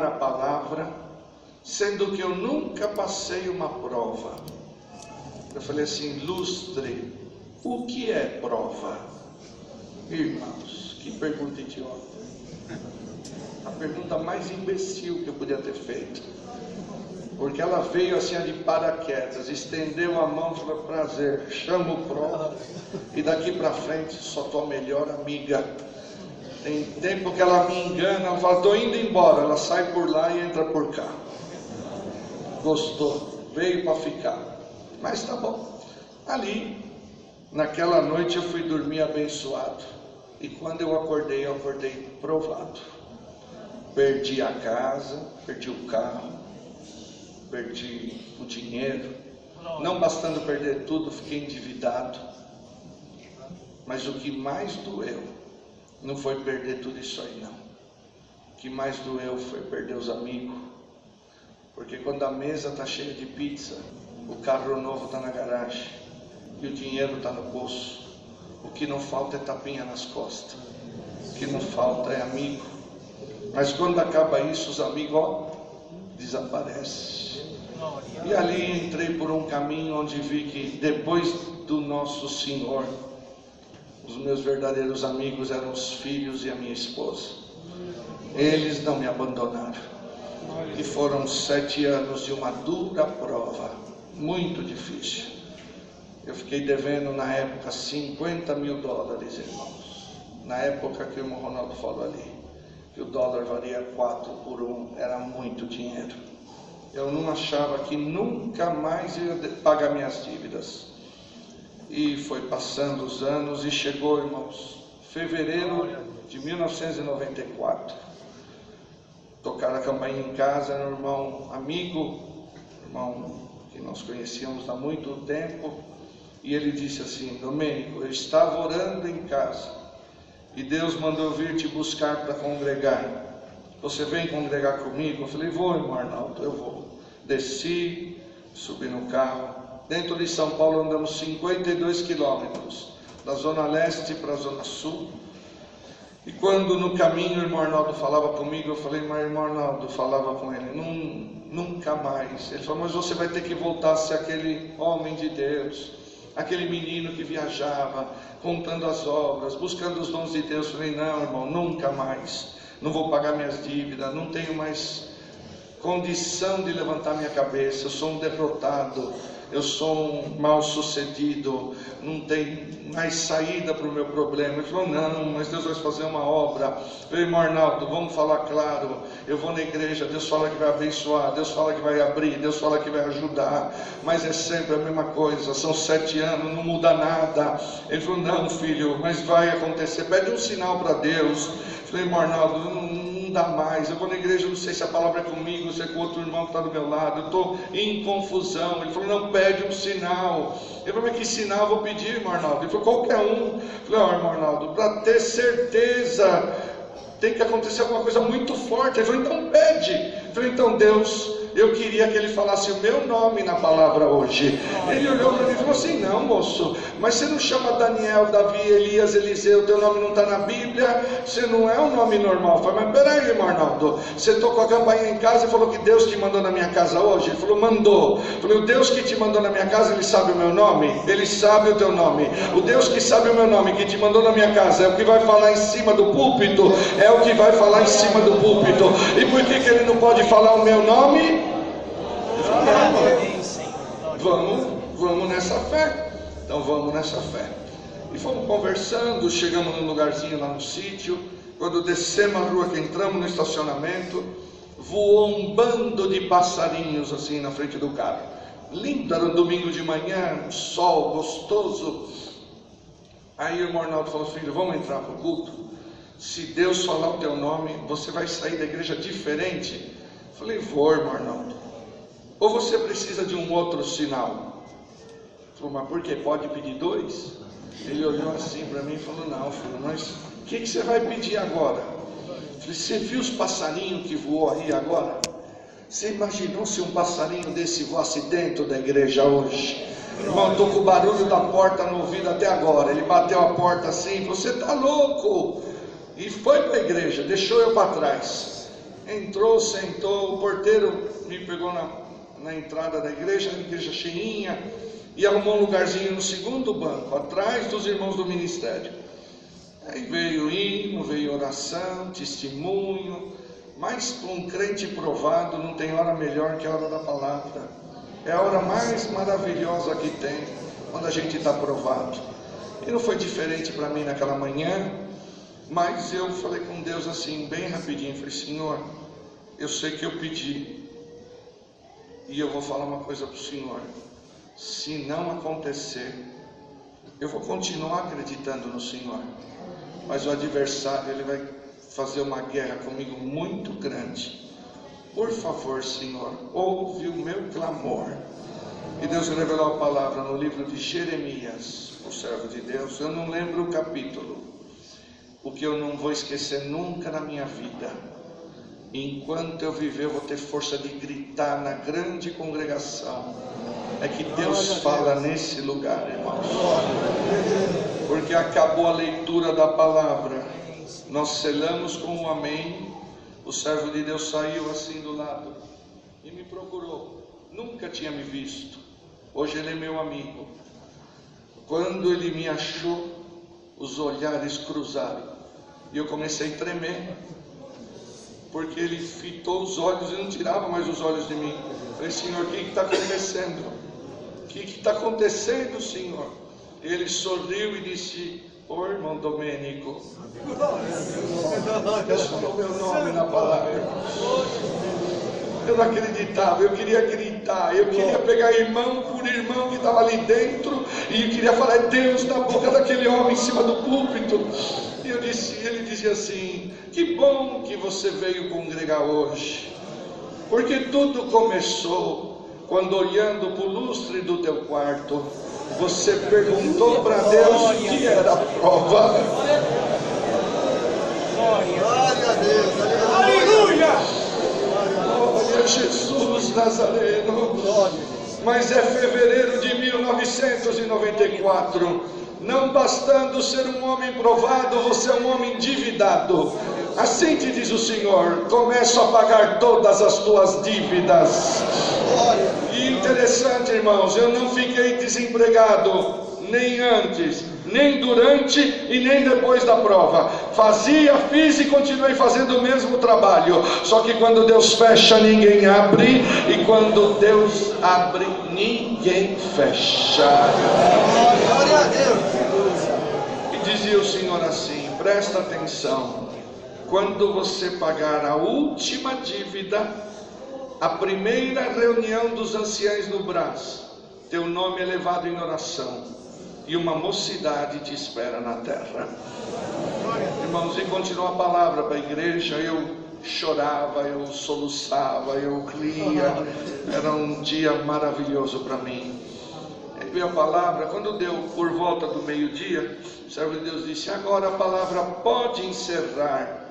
pregar a palavra, sendo que eu nunca passei uma prova. Eu falei assim, lustre, o que é prova? Irmãos, que pergunta idiota. A pergunta mais imbecil que eu podia ter feito. Porque ela veio assim de paraquedas, estendeu a mão falou: prazer, chama o prova. E daqui para frente só tua melhor amiga. Tem tempo que ela me engana, ela fala, estou indo embora. Ela sai por lá e entra por cá. Gostou, veio para ficar. Mas tá bom. Ali, naquela noite eu fui dormir abençoado. E quando eu acordei, eu acordei provado. Perdi a casa, perdi o carro, perdi o dinheiro. Não bastando perder tudo, fiquei endividado. Mas o que mais doeu não foi perder tudo isso aí, não. O que mais doeu foi perder os amigos. Porque quando a mesa está cheia de pizza, o carro novo está na garagem e o dinheiro está no bolso, o que não falta é tapinha nas costas. O que não falta é amigo. Mas quando acaba isso, os amigos, ó, desaparecem. E ali entrei por um caminho onde vi que depois do nosso Senhor, os meus verdadeiros amigos eram os filhos e a minha esposa. Eles não me abandonaram. E foram sete anos de uma dura prova, muito difícil. Eu fiquei devendo na época 50 mil dólares, irmãos. Na época que o Ronaldo falou ali, que o dólar valia 4 por 1, era muito dinheiro. Eu não achava que nunca mais ia pagar minhas dívidas. E foi passando os anos e chegou, irmãos, fevereiro de 1994. Tocaram a campainha em casa, um irmão amigo, irmão que nós conhecíamos há muito tempo, e ele disse assim: Domênico, eu estava orando em casa e Deus mandou vir te buscar para congregar. Você vem congregar comigo? Eu falei: Vou, irmão Arnaldo, eu vou. Desci, subi no carro, Dentro de São Paulo andamos 52 quilômetros, da zona leste para a zona sul. E quando no caminho o irmão Arnaldo falava comigo, eu falei, mas irmão Arnaldo falava com ele, nunca mais. Ele falou, mas você vai ter que voltar a ser aquele homem de Deus, aquele menino que viajava, contando as obras, buscando os dons de Deus. Eu falei, não, irmão, nunca mais. Não vou pagar minhas dívidas, não tenho mais condição de levantar minha cabeça, eu sou um derrotado eu sou um mal sucedido, não tem mais saída para o meu problema. Ele falou, não, mas Deus vai fazer uma obra. Eu irmão Arnaldo, vamos falar claro. Eu vou na igreja, Deus fala que vai abençoar, Deus fala que vai abrir, Deus fala que vai ajudar, mas é sempre a mesma coisa, são sete anos, não muda nada. Ele falou, não, filho, mas vai acontecer, pede um sinal para Deus. Falei, irmão Arnaldo, não não dá mais. Eu vou na igreja, não sei se a palavra é comigo, se é com outro irmão que está do meu lado. Eu estou em confusão. Ele falou: não pede um sinal. Eu falei: mas que sinal eu vou pedir, irmão Arnaldo? Ele falou: qualquer um. Falei: ó, irmão Arnaldo, para ter certeza, tem que acontecer alguma coisa muito forte. Ele falou: então pede. Eu falei: então Deus eu queria que ele falasse o meu nome na palavra hoje. Ele olhou para mim e falou assim: Não, moço, mas você não chama Daniel, Davi, Elias, Eliseu, teu nome não está na Bíblia, você não é um nome normal. Eu falei, mas peraí, irmão Arnaldo, você tocou a campainha em casa e falou que Deus te mandou na minha casa hoje? Ele falou: Mandou. Eu falei: O Deus que te mandou na minha casa, ele sabe o meu nome? Ele sabe o teu nome. O Deus que sabe o meu nome, que te mandou na minha casa, é o que vai falar em cima do púlpito, é o que vai falar em cima do púlpito. E por que, que ele não pode falar o meu nome? Vamos, vamos nessa fé. Então vamos nessa fé. E fomos conversando, chegamos num lugarzinho lá no sítio. Quando descemos a rua que entramos no estacionamento, voou um bando de passarinhos assim na frente do carro. Lindo, era um domingo de manhã, um sol gostoso. Aí o irmão Arnaldo falou, filho, vamos entrar para o culto? Se Deus falar o teu nome, você vai sair da igreja diferente. Eu falei, vou, irmão Arnaldo. Ou você precisa de um outro sinal? Falou, mas por que? Pode pedir dois? Ele olhou assim para mim e falou, não, filho, mas o que, que você vai pedir agora? Falei, você viu os passarinhos que voou aí agora? Você imaginou se um passarinho desse voasse dentro da igreja hoje? Irmão, estou com o barulho da porta no ouvido até agora. Ele bateu a porta assim, você está louco? E foi para a igreja, deixou eu para trás. entrou, sentou, o porteiro me pegou na, na entrada da igreja, a igreja cheinha, e arrumou um lugarzinho no segundo banco, atrás dos irmãos do ministério. Aí veio hino, veio oração, testemunho, mas para um crente provado não tem hora melhor que a hora da palavra. É a hora mais maravilhosa que tem, quando a gente está provado. E não foi diferente para mim naquela manhã, mas eu falei com Deus assim, bem rapidinho, falei, Senhor, eu sei que eu pedi, e eu vou falar uma coisa para o Senhor. Se não acontecer, eu vou continuar acreditando no Senhor. Mas o adversário, ele vai fazer uma guerra comigo muito grande. Por favor, Senhor, ouve o meu clamor. E Deus revelou a palavra no livro de Jeremias, o servo de Deus. Eu não lembro o capítulo. O que eu não vou esquecer nunca na minha vida enquanto eu viver, eu vou ter força de gritar na grande congregação. É que Deus fala nesse lugar, irmãos. Porque acabou a leitura da palavra. Nós selamos com um amém. O servo de Deus saiu assim do lado e me procurou. Nunca tinha me visto. Hoje ele é meu amigo. Quando ele me achou, os olhares cruzaram. E eu comecei a tremer porque ele fitou os olhos e não tirava mais os olhos de mim. Falei, Senhor, o que está acontecendo? O que está acontecendo, Senhor? Ele sorriu e disse, Ô oh, irmão Domênico, Deus falou meu nome na palavra. Eu não acreditava, eu queria gritar, eu queria pegar irmão por irmão que estava ali dentro e eu queria falar Deus na boca daquele homem em cima do púlpito. E eu disse, ele dizia assim: Que bom que você veio congregar hoje, porque tudo começou quando olhando para o lustre do teu quarto, você perguntou para Deus o que era a prova. Glória a Deus, aleluia! Glória a Jesus Nazareno. Mas é fevereiro de 1994 não bastando ser um homem provado, você é um homem endividado. Assim te diz o Senhor: começo a pagar todas as tuas dívidas. E interessante, irmãos, eu não fiquei desempregado nem antes, nem durante e nem depois da prova. Fazia, fiz e continuei fazendo o mesmo trabalho. Só que quando Deus fecha, ninguém abre, e quando Deus abre, ninguém fecha. Glória a Deus. E dizia o Senhor assim: presta atenção. Quando você pagar a última dívida, a primeira reunião dos anciãos no Brás, teu nome é levado em oração e uma mocidade te espera na terra. Irmãos, e continua a palavra para a igreja, eu chorava, eu soluçava, eu ria, era um dia maravilhoso para mim. Aí veio a palavra, quando deu por volta do meio-dia, o servo de Deus disse: Agora a palavra pode encerrar,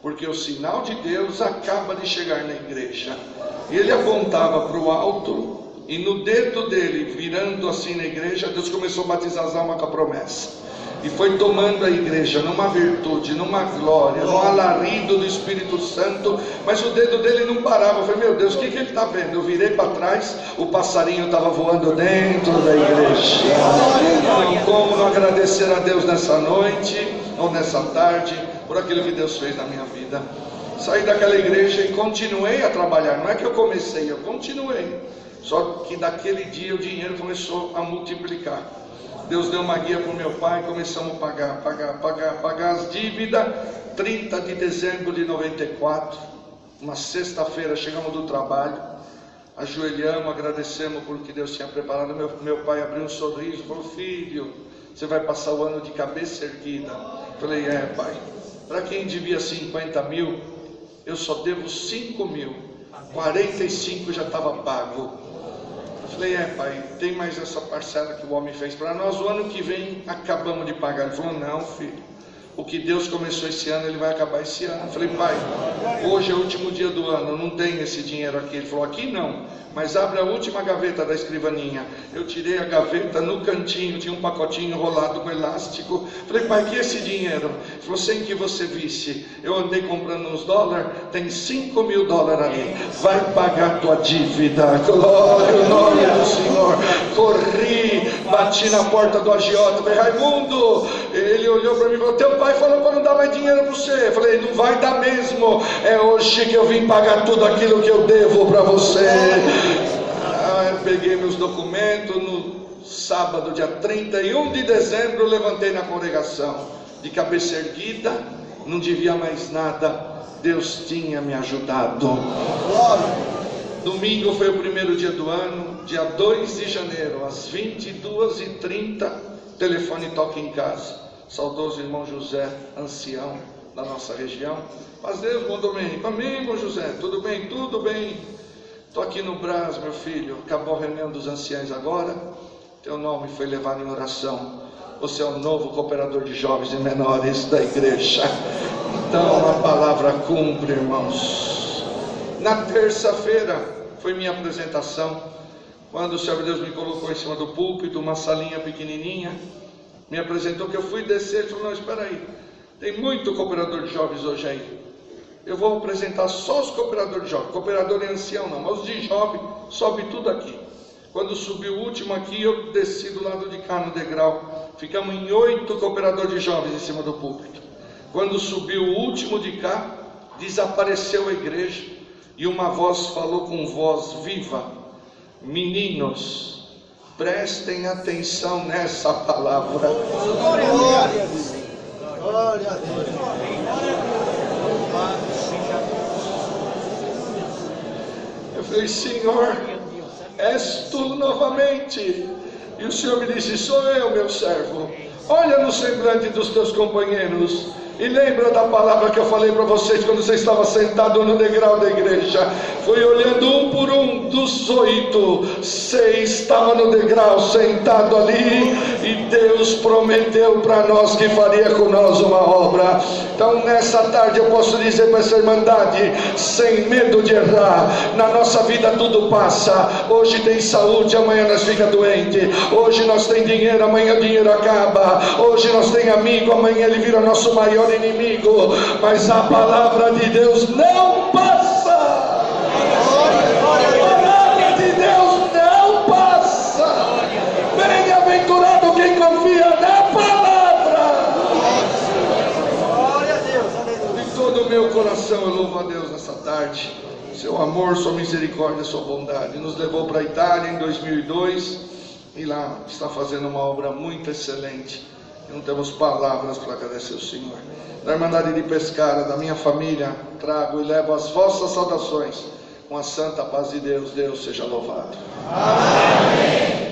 porque o sinal de Deus acaba de chegar na igreja. E ele apontava para o alto e no dedo dele, virando assim na igreja, Deus começou a batizar as almas com a promessa. E foi tomando a igreja numa virtude, numa glória, num alarido do Espírito Santo. Mas o dedo dele não parava. Eu falei, meu Deus, o que, que ele está vendo? Eu virei para trás, o passarinho estava voando dentro da igreja. Então, como não agradecer a Deus nessa noite, ou nessa tarde, por aquilo que Deus fez na minha vida? Saí daquela igreja e continuei a trabalhar. Não é que eu comecei, eu continuei. Só que daquele dia o dinheiro começou a multiplicar. Deus deu uma guia para o meu pai, começamos a pagar, pagar, pagar, pagar as dívidas. 30 de dezembro de 94, uma sexta-feira, chegamos do trabalho, ajoelhamos, agradecemos por que Deus tinha preparado. Meu, meu pai abriu um sorriso, falou: Filho, você vai passar o ano de cabeça erguida. Falei: É, pai. Para quem devia 50 mil, eu só devo 5 mil. 45 já estava pago. Falei, é pai, tem mais essa parcela que o homem fez para nós. O ano que vem acabamos de pagar. Ele falou, não, filho. O que Deus começou esse ano, Ele vai acabar esse ano. Eu falei, pai, hoje é o último dia do ano, não tem esse dinheiro aqui. Ele falou, aqui não, mas abre a última gaveta da escrivaninha. Eu tirei a gaveta no cantinho, tinha um pacotinho enrolado com elástico. Falei, pai, que é esse dinheiro? Ele falou, sem que você visse. Eu andei comprando uns dólares, tem 5 mil dólares ali. Vai pagar tua dívida. Glória ao nome do Senhor. Corri, bati na porta do agiota. Falei, Raimundo, ele olhou para mim e falou: Teu pai falou para não dar mais dinheiro para você. Eu falei: Não vai dar mesmo. É hoje que eu vim pagar tudo aquilo que eu devo para você. Ah, eu peguei meus documentos no sábado, dia 31 de dezembro, levantei na congregação, de cabeça erguida, não devia mais nada. Deus tinha me ajudado. Domingo foi o primeiro dia do ano, dia 2 de janeiro, às 22h30, telefone toca em casa. Saudoso irmão José, ancião da nossa região. Mas Deus mandou bem. Amém, irmão José. Tudo bem? Tudo bem. Estou aqui no Brás, meu filho. Acabou a reunião dos anciãos agora. Teu nome foi levado em oração. Você é o novo cooperador de jovens e menores da igreja. Então a palavra cumpre, irmãos. Na terça-feira foi minha apresentação. Quando o Senhor Deus me colocou em cima do púlpito, uma salinha pequenininha, me apresentou que eu fui descer e falou: Não, espera aí, tem muito cooperador de jovens hoje aí. Eu vou apresentar só os cooperadores de jovens, cooperador é ancião não, mas os de jovem, sobe tudo aqui. Quando subiu o último aqui, eu desci do lado de cá no degrau. Ficamos em oito cooperadores de jovens em cima do púlpito. Quando subiu o último de cá, desapareceu a igreja e uma voz falou com voz viva: Meninos, prestem atenção nessa palavra. Glória a Deus. Glória a Deus. Eu falei, Senhor, és tu novamente. E o Senhor me disse: Sou eu, meu servo. Olha no semblante dos teus companheiros e lembra da palavra que eu falei para vocês quando você estava sentado no degrau da igreja? Fui olhando um por um dos oito, seis estavam no degrau sentado ali, e Deus prometeu para nós que faria com nós uma obra. Então, nessa tarde, eu posso dizer para essa irmandade, sem medo de errar, na nossa vida tudo passa. Hoje tem saúde, amanhã nós fica doente. Hoje nós tem dinheiro, amanhã o dinheiro acaba. Hoje nós tem amigo, amanhã ele vira nosso maior inimigo. Mas a palavra de Deus não passa. A palavra de Deus não passa. Bem-aventurado quem confia na palavra. De todo o meu coração eu louvo a Deus nessa tarde. Seu amor, sua misericórdia, sua bondade. Nos levou para a Itália em 2002 e lá está fazendo uma obra muito excelente. Não temos palavras para agradecer o Senhor. Da Irmandade de Pescara, da minha família, trago e levo as vossas saudações com a santa paz de Deus. Deus seja louvado. Amém.